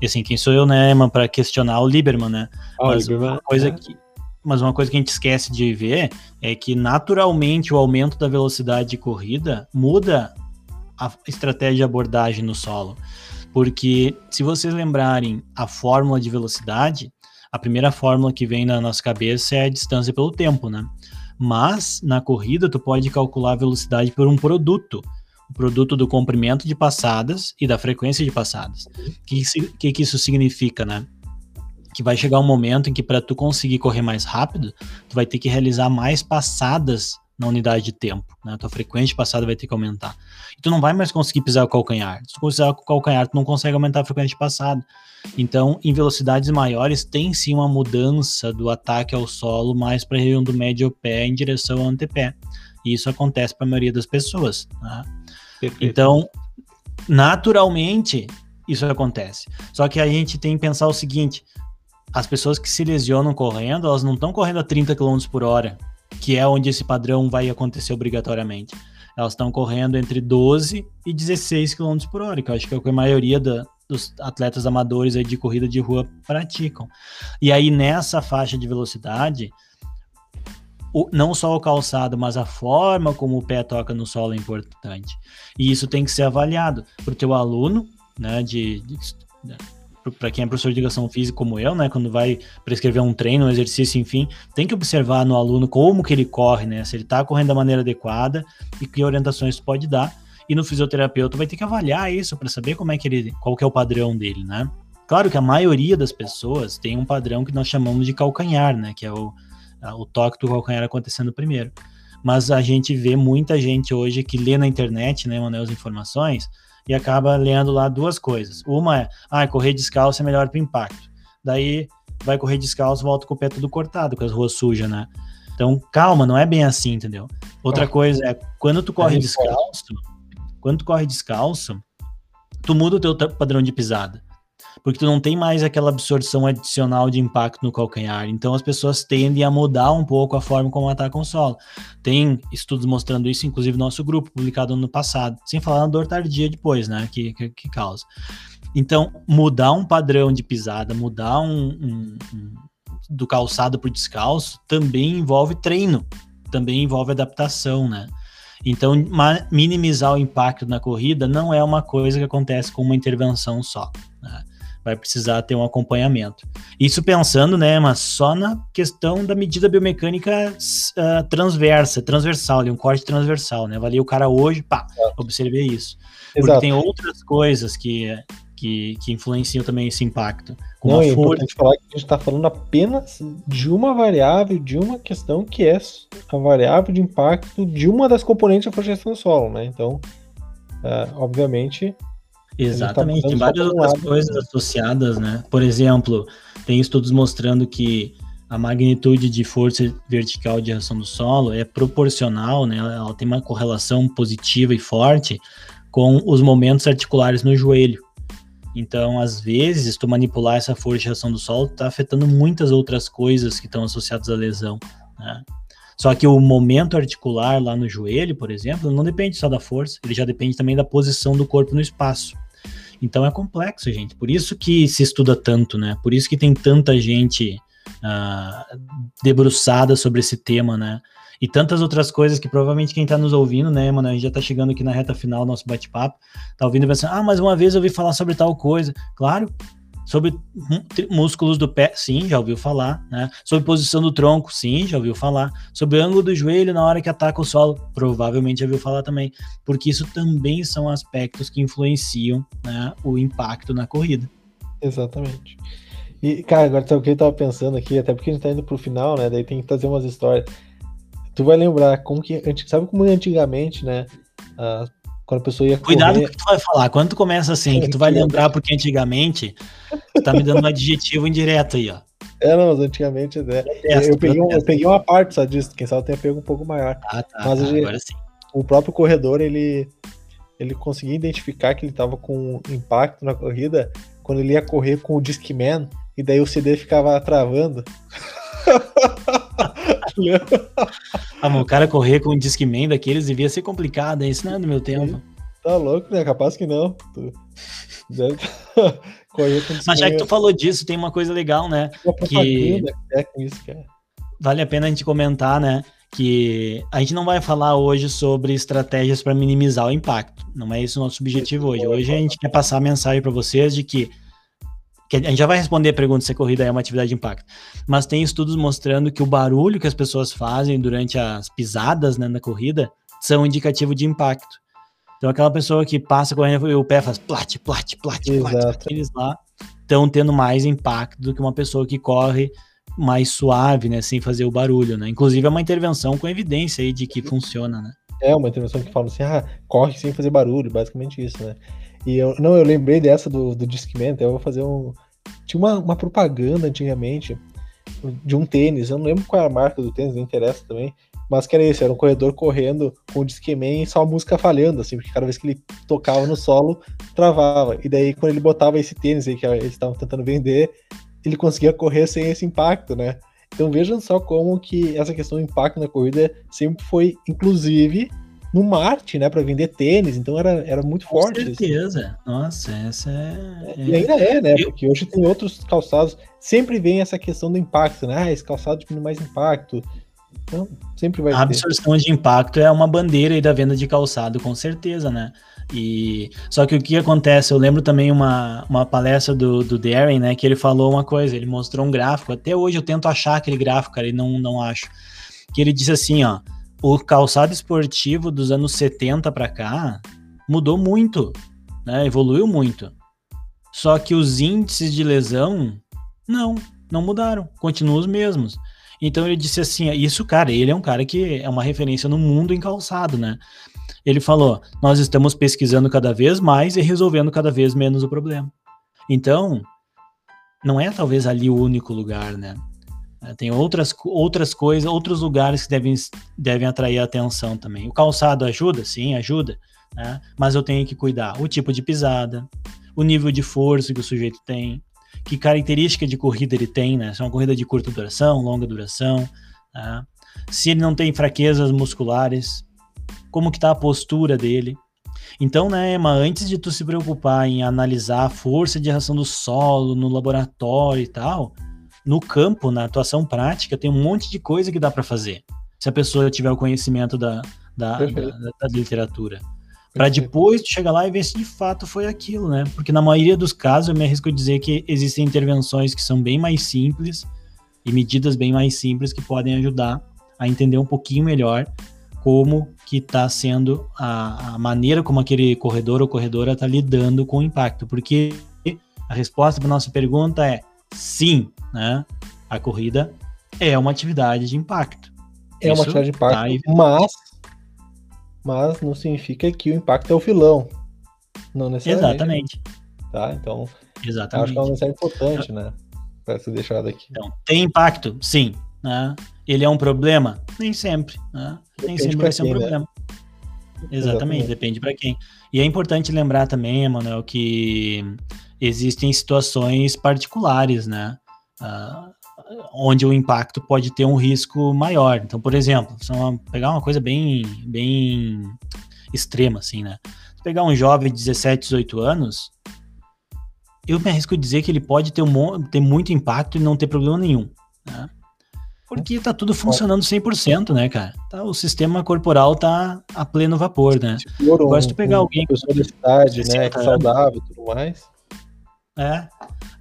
E assim, quem sou eu, né, para questionar o Lieberman, né? Oh, mas Lieberman, uma coisa é. que mas uma coisa que a gente esquece de ver é que naturalmente o aumento da velocidade de corrida muda a estratégia de abordagem no solo. Porque se vocês lembrarem a fórmula de velocidade, a primeira fórmula que vem na nossa cabeça é a distância pelo tempo, né? Mas na corrida tu pode calcular a velocidade por um produto, o produto do comprimento de passadas e da frequência de passadas. O que, que, que isso significa, né? Que vai chegar um momento em que para tu conseguir correr mais rápido, tu vai ter que realizar mais passadas na unidade de tempo, né? A tua frequência de passada vai ter que aumentar. E tu não vai mais conseguir pisar o calcanhar. Se tu pisar o calcanhar, tu não consegue aumentar a frequência de passada. Então, em velocidades maiores, tem sim uma mudança do ataque ao solo mais para a região do médio pé em direção ao antepé. E isso acontece para a maioria das pessoas. Né? Então, naturalmente, isso acontece. Só que a gente tem que pensar o seguinte: as pessoas que se lesionam correndo, elas não estão correndo a 30 km por hora, que é onde esse padrão vai acontecer obrigatoriamente. Elas estão correndo entre 12 e 16 km por hora, que eu acho que é o que a maioria da, dos atletas amadores aí de corrida de rua praticam. E aí nessa faixa de velocidade, o, não só o calçado, mas a forma como o pé toca no solo é importante. E isso tem que ser avaliado para o teu aluno, né, de, de para quem é professor de educação física como eu, né, quando vai prescrever um treino, um exercício, enfim, tem que observar no aluno como que ele corre, né, se ele está correndo da maneira adequada e que orientações pode dar e no fisioterapeuta vai ter que avaliar isso para saber como é que ele, qual que é o padrão dele, né? Claro que a maioria das pessoas tem um padrão que nós chamamos de calcanhar, né? Que é o, o toque do calcanhar acontecendo primeiro. Mas a gente vê muita gente hoje que lê na internet, né, Manuel, as informações e acaba lendo lá duas coisas. Uma é, ah, correr descalço é melhor para impacto. Daí vai correr descalço, volta com o pé tudo cortado, com as ruas sujas, né? Então, calma, não é bem assim, entendeu? Outra ah. coisa é, quando tu corre descalço, quando tu corre descalço, tu muda o teu padrão de pisada. Porque tu não tem mais aquela absorção adicional de impacto no calcanhar. Então as pessoas tendem a mudar um pouco a forma como atacam o solo. Tem estudos mostrando isso, inclusive no nosso grupo, publicado no passado. Sem falar na dor tardia depois, né? Que, que, que causa. Então, mudar um padrão de pisada, mudar um, um, um do calçado para o descalço, também envolve treino, também envolve adaptação, né? Então, minimizar o impacto na corrida não é uma coisa que acontece com uma intervenção só. Né? Vai precisar ter um acompanhamento. Isso pensando, né, mas só na questão da medida biomecânica uh, transversa, transversal, ali, um corte transversal, né? Avalia o cara hoje, pá, observei isso. Porque Exato. tem outras coisas que que, que influenciam também esse impacto. Como Não, é importante falar que a gente está falando apenas de uma variável, de uma questão que é a variável de impacto de uma das componentes da projeção do solo, né? Então, uh, obviamente. Tá Exatamente, tá tem várias outras lado, coisas né? associadas, né? Por exemplo, tem estudos mostrando que a magnitude de força vertical de reação do solo é proporcional, né? Ela tem uma correlação positiva e forte com os momentos articulares no joelho. Então, às vezes, tu manipular essa força de reação do solo está afetando muitas outras coisas que estão associadas à lesão. Né? Só que o momento articular lá no joelho, por exemplo, não depende só da força, ele já depende também da posição do corpo no espaço. Então é complexo, gente. Por isso que se estuda tanto, né? Por isso que tem tanta gente uh, debruçada sobre esse tema, né? E tantas outras coisas que provavelmente quem está nos ouvindo, né, mano, a gente já está chegando aqui na reta final do nosso bate-papo, tá ouvindo e pensando, ah, mas uma vez eu ouvi falar sobre tal coisa. Claro, sobre músculos do pé, sim, já ouviu falar, né? Sobre posição do tronco, sim, já ouviu falar. Sobre ângulo do joelho na hora que ataca o solo, provavelmente já ouviu falar também, porque isso também são aspectos que influenciam né, o impacto na corrida. Exatamente. E, cara, agora sabe o que eu tava pensando aqui, até porque a gente tá indo pro final, né? Daí tem que trazer umas histórias. Tu vai lembrar como que. Sabe como antigamente, né? Uh, quando a pessoa ia Cuidado correr... com o que tu vai falar. Quando tu começa assim, que tu vai lembrar, porque antigamente tu tá me dando um adjetivo indireto aí, ó. É, não, mas antigamente, né? eu, peguei um, eu peguei uma parte só disso, quem sabe tenha pego um pouco maior. Ah, tá, mas tá, agora sim. O próprio corredor, ele, ele conseguia identificar que ele estava com impacto na corrida quando ele ia correr com o Discman e daí o CD ficava travando. ah, o cara correr com um Discman daqueles devia ser complicado, hein? Isso não é do meu tempo. Tá louco, né? Capaz que não. Tu... Deve... Mas já que tu falou disso, tem uma coisa legal, né? Que é com isso, cara. Vale a pena a gente comentar, né? Que a gente não vai falar hoje sobre estratégias para minimizar o impacto. Não é esse o nosso objetivo hoje. Hoje a gente quer passar a mensagem para vocês de que que a gente já vai responder a pergunta se a corrida é uma atividade de impacto, mas tem estudos mostrando que o barulho que as pessoas fazem durante as pisadas né, na corrida são indicativo de impacto. Então aquela pessoa que passa correndo e o pé faz plat, plat, plat, plat, eles lá estão tendo mais impacto do que uma pessoa que corre mais suave, né, sem fazer o barulho, né? Inclusive é uma intervenção com evidência aí de que funciona, né? É uma intervenção que fala assim, ah, corre sem fazer barulho, basicamente isso, né? E eu não, eu lembrei dessa do, do Discman, eu vou fazer um tinha uma, uma propaganda antigamente de um tênis, eu não lembro qual é a marca do tênis, não interessa também, mas que era isso, era um corredor correndo com o Discman e só a música falhando, assim, porque cada vez que ele tocava no solo, travava. E daí, quando ele botava esse tênis aí que eles estavam tentando vender, ele conseguia correr sem esse impacto, né? Então vejam só como que essa questão do impacto na corrida sempre foi, inclusive, no Marte, né, para vender tênis, então era, era muito Com forte. Com certeza. Nossa, essa é. E ainda é, né? Porque hoje tem outros calçados, sempre vem essa questão do impacto, né? Ah, esse calçado tem mais impacto. Então, sempre vai A absorção de impacto é uma bandeira aí da venda de calçado, com certeza, né? E só que o que acontece, eu lembro também uma, uma palestra do, do Darren, né, que ele falou uma coisa, ele mostrou um gráfico, até hoje eu tento achar aquele gráfico, cara, e não, não acho. Que ele disse assim, ó, o calçado esportivo dos anos 70 para cá mudou muito, né? Evoluiu muito. Só que os índices de lesão não, não mudaram, continuam os mesmos. Então ele disse assim, isso, cara, ele é um cara que é uma referência no mundo em calçado, né? Ele falou: "Nós estamos pesquisando cada vez mais e resolvendo cada vez menos o problema". Então, não é talvez ali o único lugar, né? É, tem outras, outras coisas, outros lugares que devem, devem atrair a atenção também. O calçado ajuda? Sim, ajuda. Né? Mas eu tenho que cuidar o tipo de pisada, o nível de força que o sujeito tem, que característica de corrida ele tem, né? Se é uma corrida de curta duração, longa duração, né? se ele não tem fraquezas musculares, como que tá a postura dele. Então, né, Emma, antes de tu se preocupar em analisar a força de reação do solo no laboratório e tal, no campo, na atuação prática, tem um monte de coisa que dá para fazer. Se a pessoa tiver o conhecimento da, da, da, da literatura. Para depois chegar lá e ver se de fato foi aquilo, né? Porque na maioria dos casos eu me arrisco a dizer que existem intervenções que são bem mais simples e medidas bem mais simples que podem ajudar a entender um pouquinho melhor como que está sendo a, a, maneira como aquele corredor ou corredora está lidando com o impacto. Porque a resposta para nossa pergunta é sim, né? A corrida é uma atividade de impacto. É Isso uma atividade de impacto, tá mas, mas não significa que o impacto é o filão. Não necessariamente. Exatamente. Tá? Então, Exatamente. acho que é uma mensagem importante, né? Para ser deixado aqui. Então, tem impacto? Sim. Né? Ele é um problema? Nem sempre. Né? Nem sempre vai ser um né? problema. Né? Exatamente, Exatamente, depende para quem. E é importante lembrar também, Emanuel, que existem situações particulares, né? Uh, onde o impacto pode ter um risco maior. Então, por exemplo, se uma, pegar uma coisa bem, bem extrema, assim, né? Se pegar um jovem de 17, 18 anos, eu me arrisco a dizer que ele pode ter, um, ter muito impacto e não ter problema nenhum, né? Porque tá tudo funcionando 100%, né, cara? Tá, o sistema corporal tá a pleno vapor, né? Um, Agora, se tu pegar um, alguém... Pessoa da cidade, né, é saudável e tudo mais... É.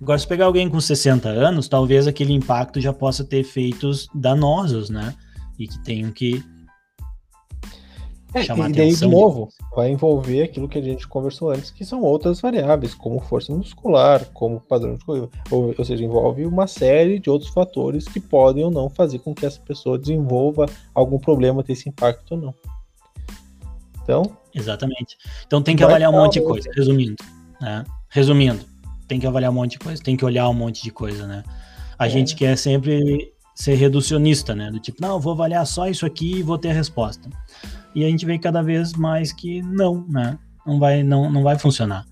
Agora, se pegar alguém com 60 anos, talvez aquele impacto já possa ter efeitos danosos, né? E que tenham que. é, chamar e daí, atenção. De novo, vai envolver aquilo que a gente conversou antes, que são outras variáveis, como força muscular, como padrão de corrida, ou, ou seja, envolve uma série de outros fatores que podem ou não fazer com que essa pessoa desenvolva algum problema, ter esse impacto ou não. Então. Exatamente. Então tem que avaliar um monte de coisa, resumindo. Né? Resumindo, tem que avaliar um monte de coisa, tem que olhar um monte de coisa, né? A é. gente quer sempre ser reducionista, né? Do tipo, não, vou avaliar só isso aqui e vou ter a resposta. E a gente vê cada vez mais que não, né? Não vai, não, não vai funcionar.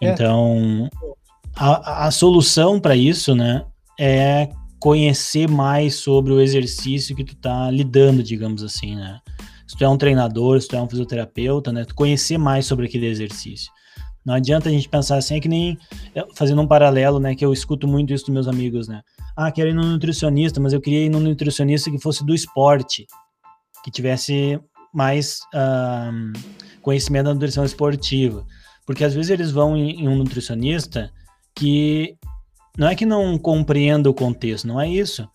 É. Então, a, a solução para isso, né, é conhecer mais sobre o exercício que tu tá lidando, digamos assim, né? Se tu é um treinador, se tu é um fisioterapeuta, né, tu conhecer mais sobre aquele exercício. Não adianta a gente pensar assim, é que nem fazendo um paralelo, né, que eu escuto muito isso dos meus amigos, né? Ah, quero ir no nutricionista, mas eu queria ir no nutricionista que fosse do esporte, que tivesse mais uh, conhecimento da nutrição esportiva. Porque às vezes eles vão em, em um nutricionista que não é que não compreenda o contexto, não é isso.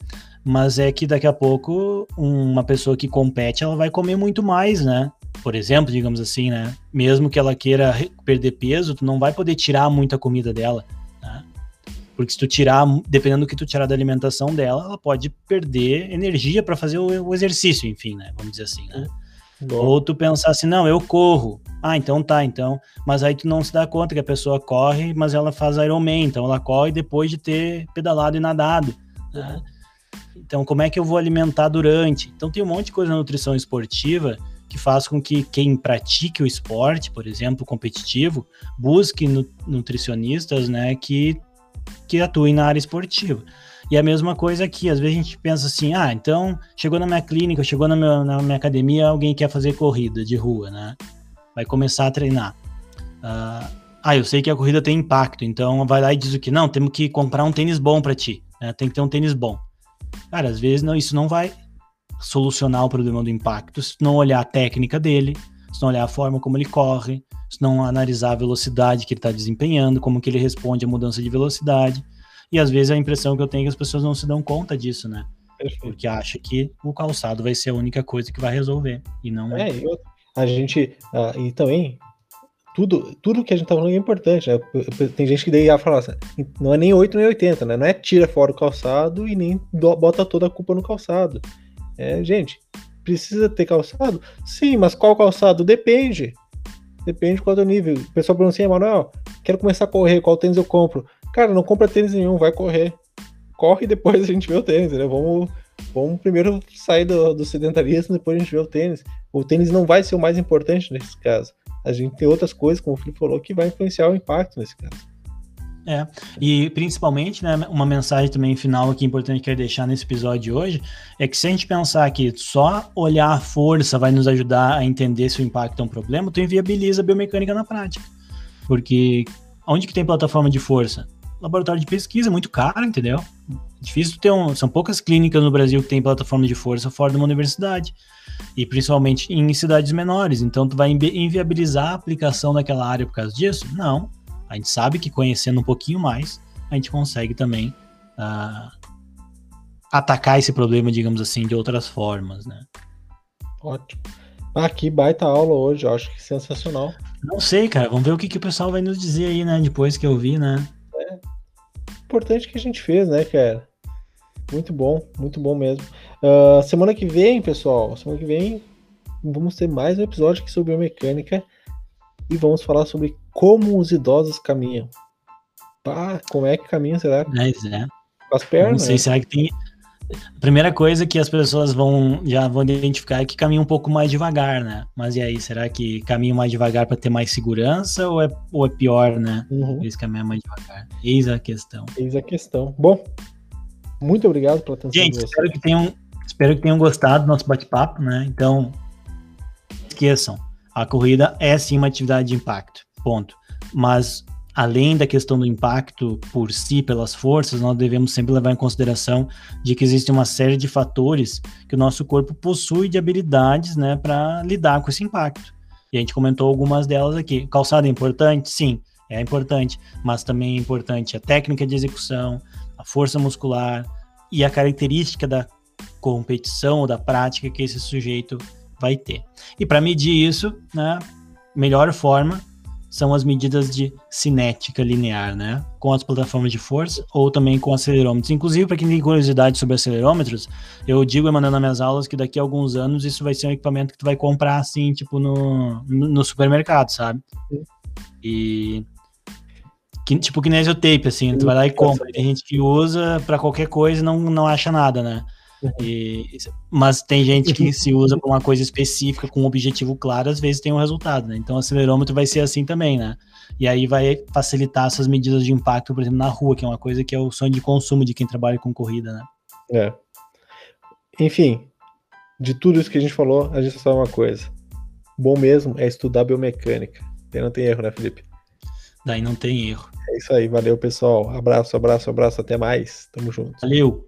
Mas é que daqui a pouco uma pessoa que compete, ela vai comer muito mais, né? por exemplo, digamos assim, né? Mesmo que ela queira perder peso, tu não vai poder tirar muita comida dela, né? Porque se tu tirar, dependendo do que tu tirar da alimentação dela, ela pode perder energia para fazer o, exercício, enfim, né? Vamos dizer assim, né? Bom. Ou tu pensar assim, não, eu corro. Ah, então tá, então. Mas aí tu não se dá conta que a pessoa corre, mas ela faz Ironman, então ela corre depois de ter pedalado e nadado. Né? Então, como é que eu vou alimentar durante? Então, tem um monte de coisa na nutrição esportiva que faz com que quem pratique o esporte, por exemplo, competitivo, busque nutricionistas, né, que, que atuem na área esportiva. E a mesma coisa aqui, às vezes a gente pensa assim, ah, então chegou na minha clínica, chegou na minha, na minha academia, alguém quer fazer corrida de rua, né? Vai começar a treinar. Uh, ah, eu sei que a corrida tem impacto, então vai lá e diz o que? Não, temos que comprar um tênis bom para ti, né? tem que ter um tênis bom. Cara, às vezes não, isso não vai solucionar o problema do impacto se não olhar a técnica dele, se não olhar a forma como ele corre, se não analisar a velocidade que ele está desempenhando, como que ele responde à mudança de velocidade. E às vezes a impressão que eu tenho é que as pessoas não se dão conta disso, né? Perfeito. Porque acha que o calçado vai ser a única coisa que vai resolver. E não é. é a gente. Uh, e também, tudo, tudo que a gente tá falando é importante, né? Tem gente que daí ia falar assim, não é nem 8 nem 80, né? Não é tira fora o calçado e nem bota toda a culpa no calçado. É, gente, precisa ter calçado? Sim, mas qual calçado? Depende. Depende de qual é o nível. O pessoal pergunta assim, Emanuel, quero começar a correr, qual tênis eu compro? Cara, não compra tênis nenhum, vai correr. Corre e depois a gente vê o tênis, né? Vamos, vamos primeiro sair do, do sedentarismo, depois a gente vê o tênis. O tênis não vai ser o mais importante nesse caso. A gente tem outras coisas, como o Felipe falou, que vai influenciar o impacto nesse caso. É, e principalmente, né, uma mensagem também final aqui importante que eu quero deixar nesse episódio de hoje, é que se a gente pensar que só olhar a força vai nos ajudar a entender se o impacto é um problema, tu inviabiliza a biomecânica na prática. Porque onde que tem plataforma de força? Laboratório de pesquisa, muito caro, entendeu? Difícil ter um. São poucas clínicas no Brasil que tem plataforma de força fora de uma universidade. E principalmente em cidades menores. Então, tu vai inviabilizar a aplicação daquela área por causa disso? Não a gente sabe que conhecendo um pouquinho mais, a gente consegue também uh, atacar esse problema, digamos assim, de outras formas, né? Ótimo. Ah, que baita aula hoje, eu acho que sensacional. Não sei, cara, vamos ver o que, que o pessoal vai nos dizer aí, né, depois que eu vi, né? É. Importante que a gente fez, né, cara? Muito bom, muito bom mesmo. Uh, semana que vem, pessoal, semana que vem vamos ter mais um episódio aqui sobre biomecânica e vamos falar sobre como os idosos caminham. Pá, como é que caminham, será? Mas é. Com as pernas? Não sei, será que tem. A primeira coisa que as pessoas vão já vão identificar é que caminham um pouco mais devagar, né? Mas e aí, será que caminham mais devagar para ter mais segurança ou é, ou é pior, né? Uhum. Eles caminham mais devagar. Eis a questão. Eis a questão. Bom, muito obrigado pela atenção. Gente, espero que tenham, espero que tenham gostado do nosso bate-papo, né? Então, esqueçam, a corrida é sim uma atividade de impacto ponto. Mas além da questão do impacto por si pelas forças, nós devemos sempre levar em consideração de que existe uma série de fatores que o nosso corpo possui de habilidades, né, para lidar com esse impacto. E a gente comentou algumas delas aqui. Calçada é importante? Sim, é importante, mas também é importante a técnica de execução, a força muscular e a característica da competição ou da prática que esse sujeito vai ter. E para medir isso, né, melhor forma são as medidas de cinética linear, né? Com as plataformas de força ou também com acelerômetros. Inclusive, para quem tem curiosidade sobre acelerômetros, eu digo, Emanuel, nas minhas aulas, que daqui a alguns anos isso vai ser um equipamento que tu vai comprar, assim, tipo, no, no, supermercado, sabe? E. Que, tipo, que tape, assim, tu vai lá e compra. Tem gente que usa para qualquer coisa e não, não acha nada, né? E, mas tem gente que se usa para uma coisa específica, com um objetivo claro, às vezes tem um resultado, né? Então o acelerômetro vai ser assim também, né? E aí vai facilitar essas medidas de impacto, por exemplo, na rua, que é uma coisa que é o sonho de consumo de quem trabalha com corrida, né? É. Enfim, de tudo isso que a gente falou, a gente só sabe uma coisa. Bom mesmo é estudar biomecânica. Daí não tem erro, né, Felipe? Daí não tem erro. É isso aí, valeu, pessoal. Abraço, abraço, abraço, até mais. Tamo junto. Valeu.